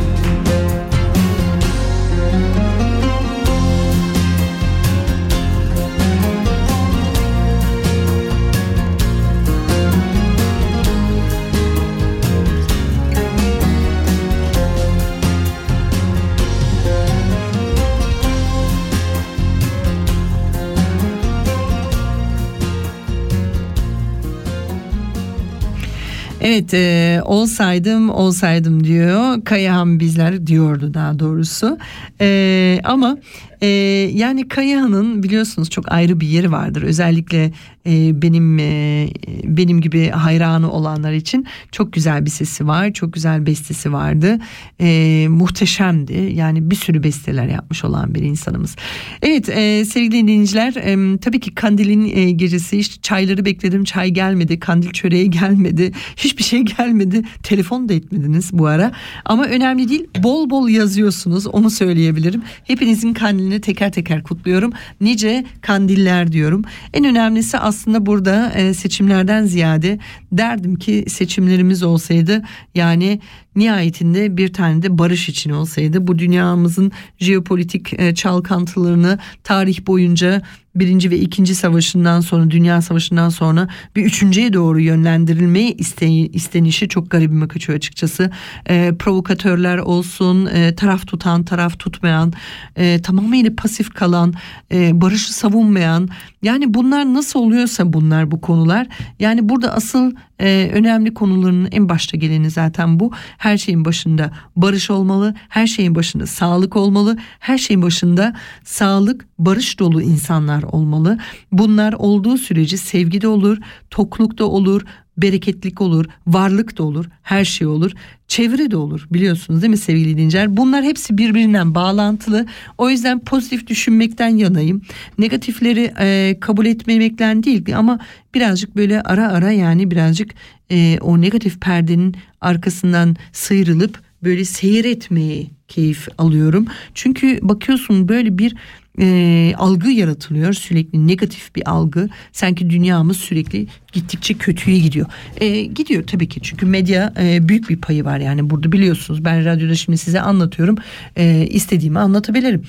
Evet e, olsaydım olsaydım diyor. Kayahan bizler diyordu daha doğrusu. E, ama e, yani Kayahan'ın biliyorsunuz çok ayrı bir yeri vardır. Özellikle e, benim e, benim gibi hayranı olanlar için çok güzel bir sesi var çok güzel bestesi vardı. E, muhteşemdi. Yani bir sürü besteler yapmış olan bir insanımız. Evet e, sevgili dinleyiciler e, tabii ki kandilin e, gecesi işte çayları bekledim çay gelmedi kandil çöreği gelmedi hiçbir şey gelmedi. Telefon da etmediniz bu ara. Ama önemli değil bol bol yazıyorsunuz onu söyleyebilirim. Hepinizin kandilini teker teker kutluyorum. Nice kandiller diyorum. En önemlisi aslında burada e, seçimlerden ziyade derdim ki seçimlerimiz olsaydı yani nihayetinde bir tane de barış için olsaydı bu dünyamızın jeopolitik e, çalkantılarını tarih boyunca birinci ve ikinci savaşından sonra dünya savaşından sonra bir üçüncüye doğru yönlendirilmeyi iste, istenişi çok garibime kaçıyor açıkçası. E, provokatörler olsun, e, taraf tutan, taraf tutmayan, e, tamamıyla pasif kalan, e, barışı savunmayan. Yani bunlar nasıl oluyorsa bunlar bu konular. Yani burada asıl e, önemli konuların en başta geleni zaten bu. Her şeyin başında barış olmalı, her şeyin başında sağlık olmalı, her şeyin başında sağlık, barış dolu insanlar olmalı. Bunlar olduğu sürece sevgi de olur, tokluk da olur, bereketlik olur, varlık da olur, her şey olur. Çevre de olur biliyorsunuz değil mi sevgili dinleyiciler? Bunlar hepsi birbirinden bağlantılı. O yüzden pozitif düşünmekten yanayım. Negatifleri e, kabul etmemekten değil ama birazcık böyle ara ara yani birazcık e, o negatif perdenin arkasından sıyrılıp böyle seyretmeyi keyif alıyorum. Çünkü bakıyorsun böyle bir e, algı yaratılıyor. Sürekli negatif bir algı. Sanki dünyamız sürekli gittikçe kötüye gidiyor. E, gidiyor tabii ki. Çünkü medya e, büyük bir payı var. Yani burada biliyorsunuz ben radyoda şimdi size anlatıyorum. E, istediğimi anlatabilirim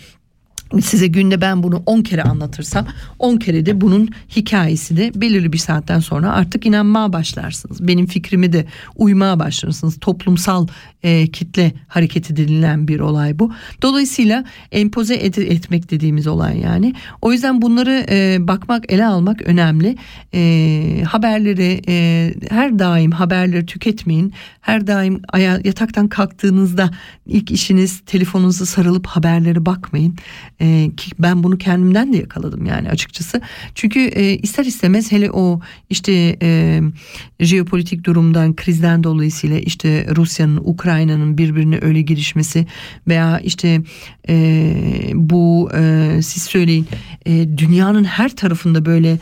size günde ben bunu 10 kere anlatırsam 10 kere de bunun hikayesi de belirli bir saatten sonra artık inanmaya başlarsınız. Benim fikrimi de uymaya başlarsınız. Toplumsal e, kitle hareketi denilen bir olay bu. Dolayısıyla empoze et, etmek dediğimiz olay yani. O yüzden bunları e, bakmak, ele almak önemli. E, haberleri e, her daim haberleri tüketmeyin. Her daim aya, yataktan kalktığınızda ilk işiniz telefonunuzu sarılıp haberlere bakmayın. E, ki ben bunu kendimden de yakaladım yani açıkçası. Çünkü e, ister istemez hele o işte e, jeopolitik durumdan, krizden dolayısıyla işte Rusya'nın, Ukrayna'nın birbirine öyle girişmesi veya işte e, bu e, siz söyleyin e, dünyanın her tarafında böyle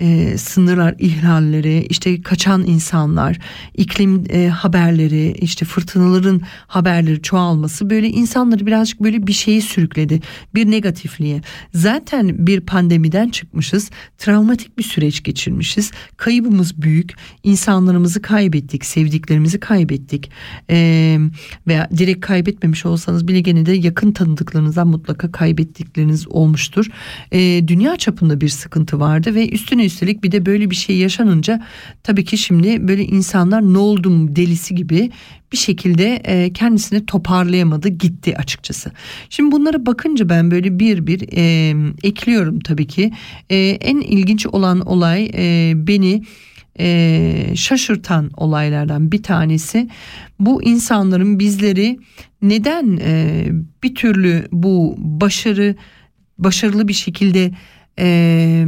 e, sınırlar ihlalleri, işte kaçan insanlar, iklim e, haberleri, işte fırtınaların haberleri çoğalması böyle insanları birazcık böyle bir şeyi sürükledi. Bir negatifliğe. Zaten bir pandemiden çıkmışız. Travmatik bir süreç geçirmişiz. Kaybımız büyük. insanlarımızı kaybettik. Sevdiklerimizi kaybettik. E, veya direkt kaybetmemiş olsanız bile gene de yakın tanıdıklarınızdan mutlaka kaybettikleriniz olmuştur. E, dünya çapında bir sıkıntı vardı ve üstüne üstelik bir de böyle bir şey yaşanınca tabii ki şimdi böyle insanlar ne oldum delisi gibi bir şekilde e, kendisini toparlayamadı gitti açıkçası. Şimdi bunlara bakınca ben böyle bir bir e, ekliyorum tabii ki. E, en ilginç olan olay e, beni e, şaşırtan olaylardan bir tanesi bu insanların bizleri neden e, bir türlü bu başarı başarılı bir şekilde e,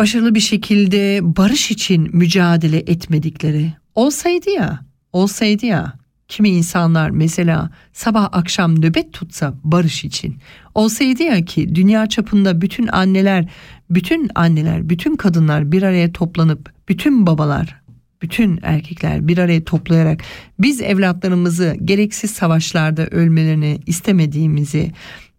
başarılı bir şekilde barış için mücadele etmedikleri olsaydı ya olsaydı ya kimi insanlar mesela sabah akşam nöbet tutsa barış için olsaydı ya ki dünya çapında bütün anneler bütün anneler bütün kadınlar bir araya toplanıp bütün babalar bütün erkekler bir araya toplayarak biz evlatlarımızı gereksiz savaşlarda ölmelerini istemediğimizi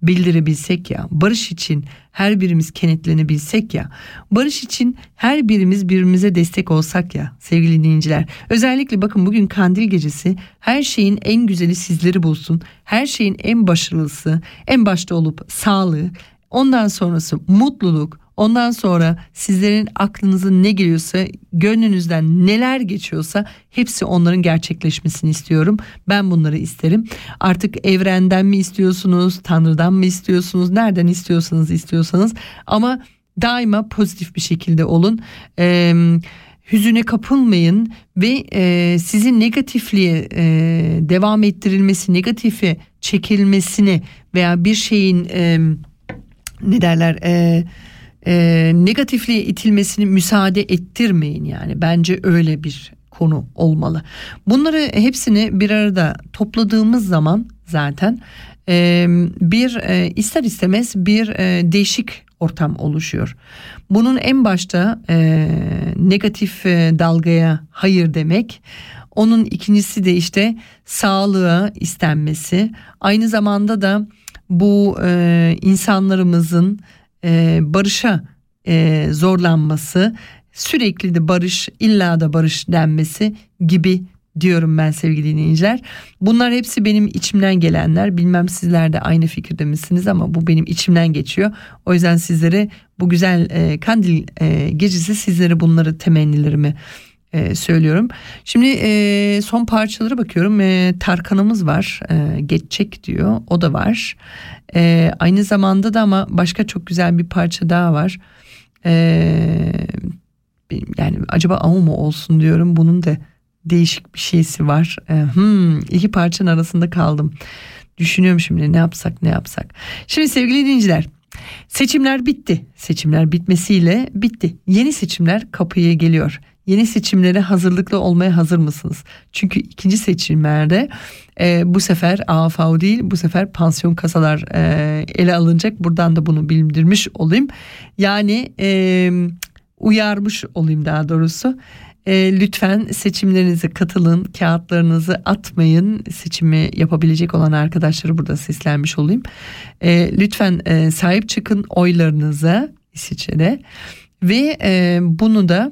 bildirebilsek ya, barış için her birimiz kenetlenebilsek ya, barış için her birimiz birbirimize destek olsak ya sevgili dinleyiciler. Özellikle bakın bugün kandil gecesi her şeyin en güzeli sizleri bulsun. Her şeyin en başarılısı en başta olup sağlığı, ondan sonrası mutluluk, Ondan sonra sizlerin aklınıza ne geliyorsa, gönlünüzden neler geçiyorsa hepsi onların gerçekleşmesini istiyorum. Ben bunları isterim. Artık evrenden mi istiyorsunuz, Tanrı'dan mı istiyorsunuz, nereden istiyorsanız istiyorsanız ama daima pozitif bir şekilde olun. Eee hüzüne kapılmayın ve e, sizin negatifliğe e, devam ettirilmesi, negatife çekilmesini veya bir şeyin e, ne derler e, e, negatifliğe itilmesini müsaade ettirmeyin yani bence öyle bir konu olmalı. Bunları hepsini bir arada topladığımız zaman zaten e, bir e, ister istemez bir e, değişik ortam oluşuyor. Bunun en başta e, negatif e, dalgaya hayır demek. Onun ikincisi de işte sağlığa istenmesi. Aynı zamanda da bu e, insanlarımızın e, barışa e, zorlanması, sürekli de barış, illa da barış denmesi gibi diyorum ben sevgili dinleyiciler. Bunlar hepsi benim içimden gelenler. Bilmem sizler de aynı fikirde misiniz ama bu benim içimden geçiyor. O yüzden sizlere bu güzel e, kandil e, gecesi sizlere bunları temennilerimi e, söylüyorum. Şimdi e, son parçalara bakıyorum. E, Tarkan'ımız var. E, geçecek diyor. O da var. E, aynı zamanda da ama başka çok güzel bir parça daha var. E, yani acaba ama mu olsun diyorum. Bunun da değişik bir şeysi var. E, hmm, iki parçanın arasında kaldım. Düşünüyorum şimdi ne yapsak ne yapsak. Şimdi sevgili dinleyiciler seçimler bitti. Seçimler bitmesiyle bitti. Yeni seçimler kapıya geliyor yeni seçimlere hazırlıklı olmaya hazır mısınız? Çünkü ikinci seçimlerde e, bu sefer AFAO değil bu sefer pansiyon kasalar e, ele alınacak. Buradan da bunu bildirmiş olayım. Yani e, uyarmış olayım daha doğrusu. E, lütfen seçimlerinize katılın, kağıtlarınızı atmayın. Seçimi yapabilecek olan arkadaşları burada seslenmiş olayım. E, lütfen e, sahip çıkın oylarınıza İsviçre'de ve e, bunu da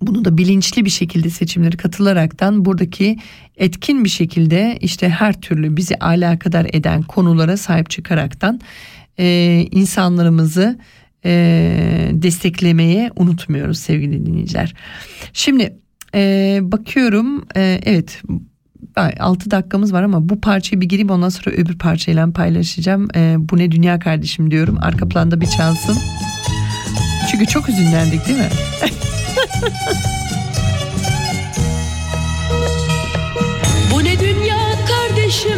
bunu da bilinçli bir şekilde seçimleri katılaraktan buradaki etkin bir şekilde işte her türlü bizi alakadar eden konulara sahip çıkaraktan e, insanlarımızı e, desteklemeye unutmuyoruz sevgili dinleyiciler. Şimdi e, bakıyorum e, evet 6 dakikamız var ama bu parçayı bir gireyim ondan sonra öbür parçayla paylaşacağım. E, bu ne dünya kardeşim diyorum arka planda bir çalsın. Çünkü çok üzünlendik değil mi? Bu ne dünya kardeşim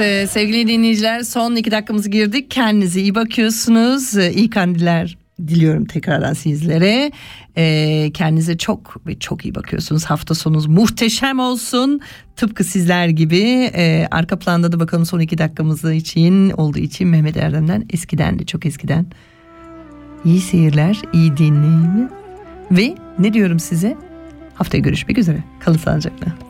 e, sevgili dinleyiciler son iki dakikamızı girdik. Kendinize iyi bakıyorsunuz. E, İyi kandiller diliyorum tekrardan sizlere. E, kendinize çok ve çok iyi bakıyorsunuz. Hafta sonunuz muhteşem olsun. Tıpkı sizler gibi. Arka planda da bakalım son iki dakikamızı için olduğu için Mehmet Erdem'den eskiden de çok eskiden. İyi seyirler, iyi dinleyin. Ve ne diyorum size? Haftaya görüşmek üzere. Kalın sağlıcakla.